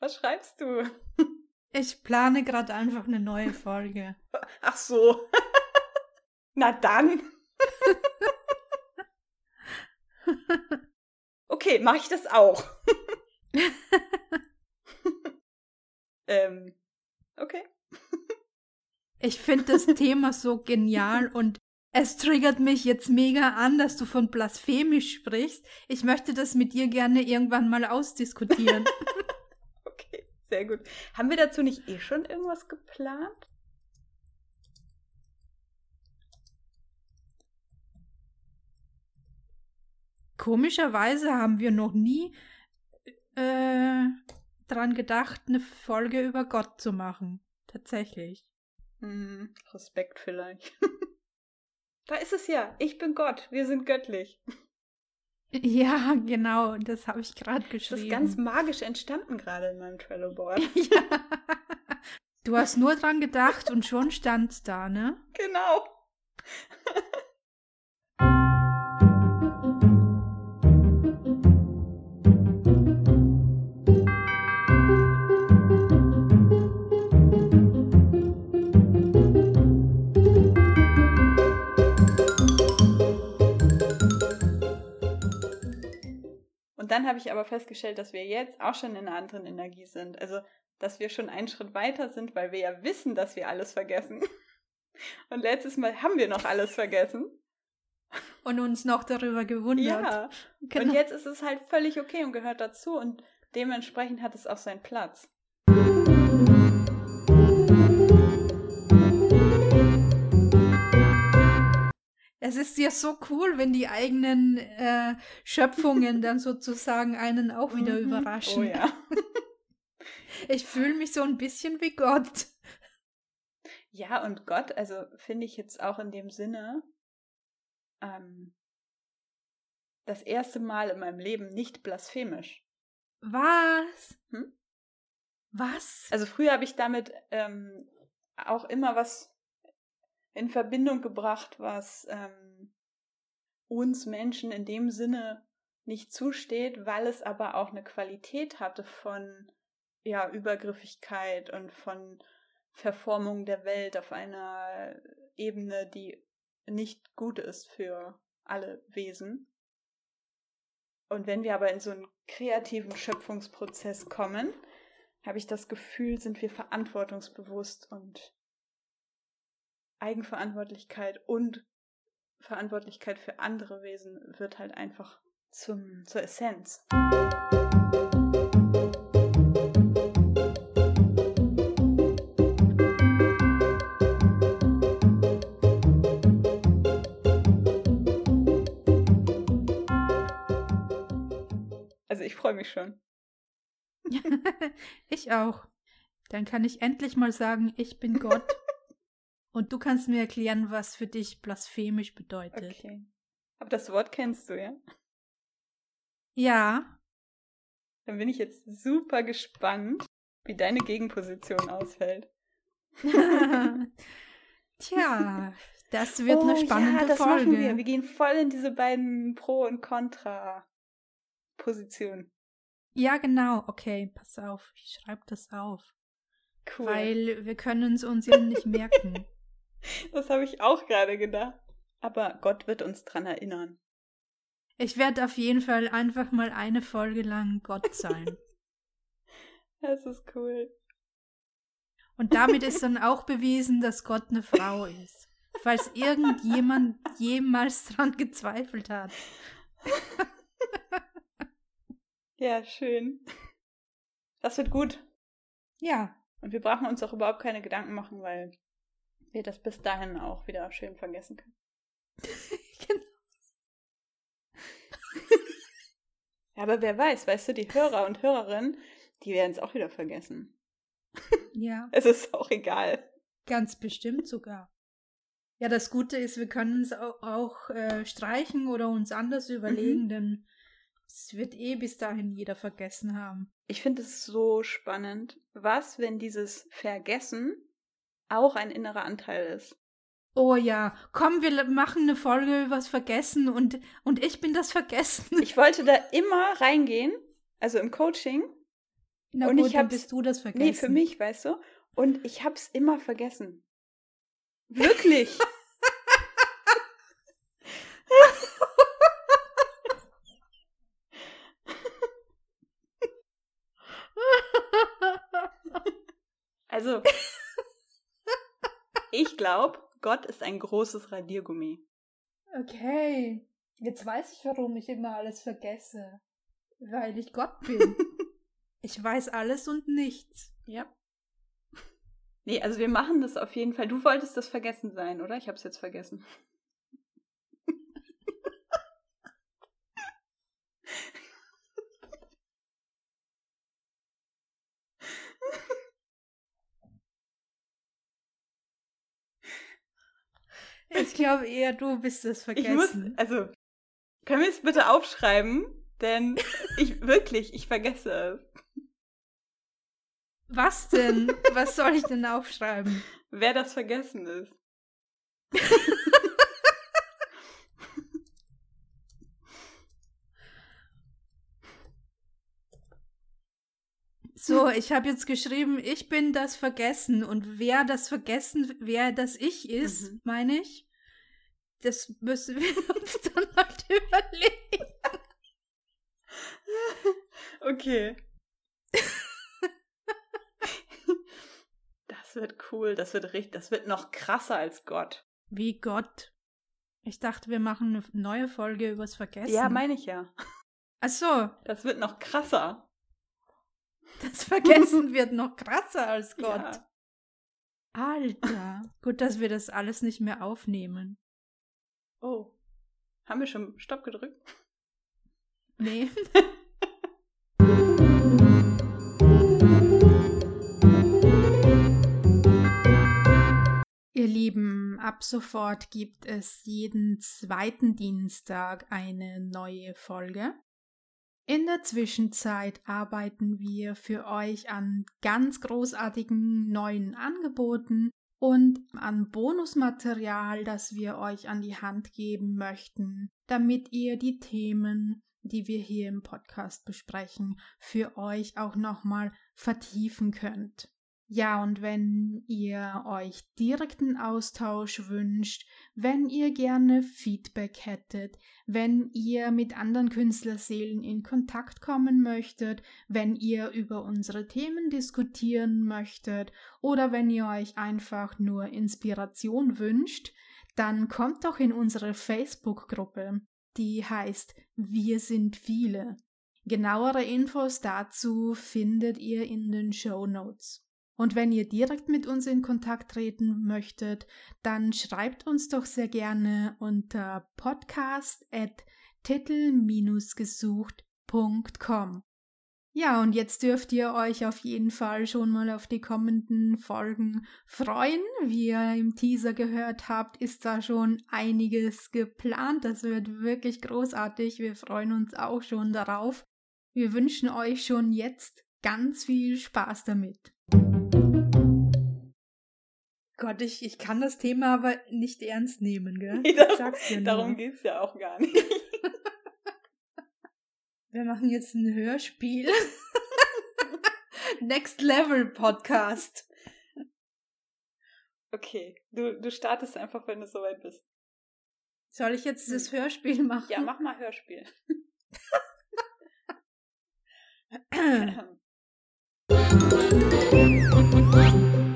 Was schreibst du? Ich plane gerade einfach eine neue Folge. Ach so. Na dann. okay, mache ich das auch. ähm, okay. Ich finde das Thema so genial und es triggert mich jetzt mega an, dass du von blasphemisch sprichst. Ich möchte das mit dir gerne irgendwann mal ausdiskutieren. Sehr gut. Haben wir dazu nicht eh schon irgendwas geplant? Komischerweise haben wir noch nie äh, dran gedacht, eine Folge über Gott zu machen. Tatsächlich. Hm, Respekt vielleicht. da ist es ja. Ich bin Gott. Wir sind göttlich. Ja, genau. Das habe ich gerade geschrieben. Das ist ganz magisch entstanden gerade in meinem Trello-Board. ja. Du hast nur dran gedacht und schon stand's da, ne? Genau. Dann habe ich aber festgestellt, dass wir jetzt auch schon in einer anderen Energie sind. Also, dass wir schon einen Schritt weiter sind, weil wir ja wissen, dass wir alles vergessen. Und letztes Mal haben wir noch alles vergessen. Und uns noch darüber gewundert. Ja. Genau. Und jetzt ist es halt völlig okay und gehört dazu und dementsprechend hat es auch seinen Platz. Es ist ja so cool, wenn die eigenen äh, Schöpfungen dann sozusagen einen auch wieder mhm. überraschen. Oh ja. ich fühle mich so ein bisschen wie Gott. Ja, und Gott, also finde ich jetzt auch in dem Sinne, ähm, das erste Mal in meinem Leben nicht blasphemisch. Was? Hm? Was? Also früher habe ich damit ähm, auch immer was in Verbindung gebracht, was ähm, uns Menschen in dem Sinne nicht zusteht, weil es aber auch eine Qualität hatte von ja, Übergriffigkeit und von Verformung der Welt auf einer Ebene, die nicht gut ist für alle Wesen. Und wenn wir aber in so einen kreativen Schöpfungsprozess kommen, habe ich das Gefühl, sind wir verantwortungsbewusst und Eigenverantwortlichkeit und Verantwortlichkeit für andere Wesen wird halt einfach zum, zur Essenz. Also ich freue mich schon. ich auch. Dann kann ich endlich mal sagen, ich bin Gott. Und du kannst mir erklären, was für dich blasphemisch bedeutet. Okay. Aber das Wort kennst du, ja? Ja. Dann bin ich jetzt super gespannt, wie deine Gegenposition ausfällt. Tja, das wird oh, eine spannende ja, das Folge. Machen wir. wir gehen voll in diese beiden Pro- und Contra-Positionen. Ja, genau. Okay, pass auf. Ich schreibe das auf. Cool. Weil wir können es uns ja nicht merken. Das habe ich auch gerade gedacht. Aber Gott wird uns dran erinnern. Ich werde auf jeden Fall einfach mal eine Folge lang Gott sein. das ist cool. Und damit ist dann auch bewiesen, dass Gott eine Frau ist. Falls irgendjemand jemals dran gezweifelt hat. ja, schön. Das wird gut. Ja. Und wir brauchen uns auch überhaupt keine Gedanken machen, weil wir das bis dahin auch wieder schön vergessen können. genau. ja, aber wer weiß, weißt du, die Hörer und Hörerinnen, die werden es auch wieder vergessen. Ja. es ist auch egal. Ganz bestimmt sogar. Ja, das Gute ist, wir können es auch, auch äh, streichen oder uns anders überlegen, mhm. denn es wird eh bis dahin jeder vergessen haben. Ich finde es so spannend. Was, wenn dieses Vergessen auch ein innerer Anteil ist. Oh ja, komm, wir machen eine Folge übers Vergessen und, und ich bin das Vergessen. Ich wollte da immer reingehen, also im Coaching. Na Und gut, ich dann hab's- bist du das vergessen. Nee, für mich, weißt du? Und ich hab's immer vergessen. Wirklich. Also, ich glaube, Gott ist ein großes Radiergummi. Okay, jetzt weiß ich, warum ich immer alles vergesse. Weil ich Gott bin. ich weiß alles und nichts. Ja. Nee, also wir machen das auf jeden Fall. Du wolltest das vergessen sein, oder? Ich hab's jetzt vergessen. Glaube eher, du bist es Ich muss, vergessen. also, können wir es bitte aufschreiben? Denn ich wirklich, ich vergesse es. Was denn? Was soll ich denn aufschreiben? Wer das vergessen ist. So, ich habe jetzt geschrieben, ich bin das Vergessen. Und wer das Vergessen, wer das Ich ist, Mhm. meine ich, das müssen wir uns dann halt überlegen. Okay. Das wird cool, das wird richtig, das wird noch krasser als Gott. Wie Gott. Ich dachte, wir machen eine neue Folge übers Vergessen. Ja, meine ich ja. Ach so, Das wird noch krasser. das Vergessen wird noch krasser als Gott. Ja. Alter. Gut, dass wir das alles nicht mehr aufnehmen. Oh. Haben wir schon Stopp gedrückt? Nee. Ihr Lieben, ab sofort gibt es jeden zweiten Dienstag eine neue Folge. In der Zwischenzeit arbeiten wir für euch an ganz großartigen neuen Angeboten und an Bonusmaterial, das wir euch an die Hand geben möchten, damit ihr die Themen, die wir hier im Podcast besprechen, für euch auch nochmal vertiefen könnt. Ja, und wenn ihr euch direkten Austausch wünscht, wenn ihr gerne Feedback hättet, wenn ihr mit anderen Künstlerseelen in Kontakt kommen möchtet, wenn ihr über unsere Themen diskutieren möchtet oder wenn ihr euch einfach nur Inspiration wünscht, dann kommt doch in unsere Facebook-Gruppe. Die heißt Wir sind viele. Genauere Infos dazu findet ihr in den Show Notes. Und wenn ihr direkt mit uns in Kontakt treten möchtet, dann schreibt uns doch sehr gerne unter podcast.titel-gesucht.com. Ja, und jetzt dürft ihr euch auf jeden Fall schon mal auf die kommenden Folgen freuen. Wie ihr im Teaser gehört habt, ist da schon einiges geplant. Das wird wirklich großartig. Wir freuen uns auch schon darauf. Wir wünschen euch schon jetzt ganz viel Spaß damit. Gott, ich, ich kann das Thema aber nicht ernst nehmen, gell? Nee, Ich darum- sag's dir nur. Darum geht's ja auch gar nicht. Wir machen jetzt ein Hörspiel. Next Level Podcast. Okay, du, du startest einfach, wenn du soweit bist. Soll ich jetzt das Hörspiel machen? Ja, mach mal Hörspiel.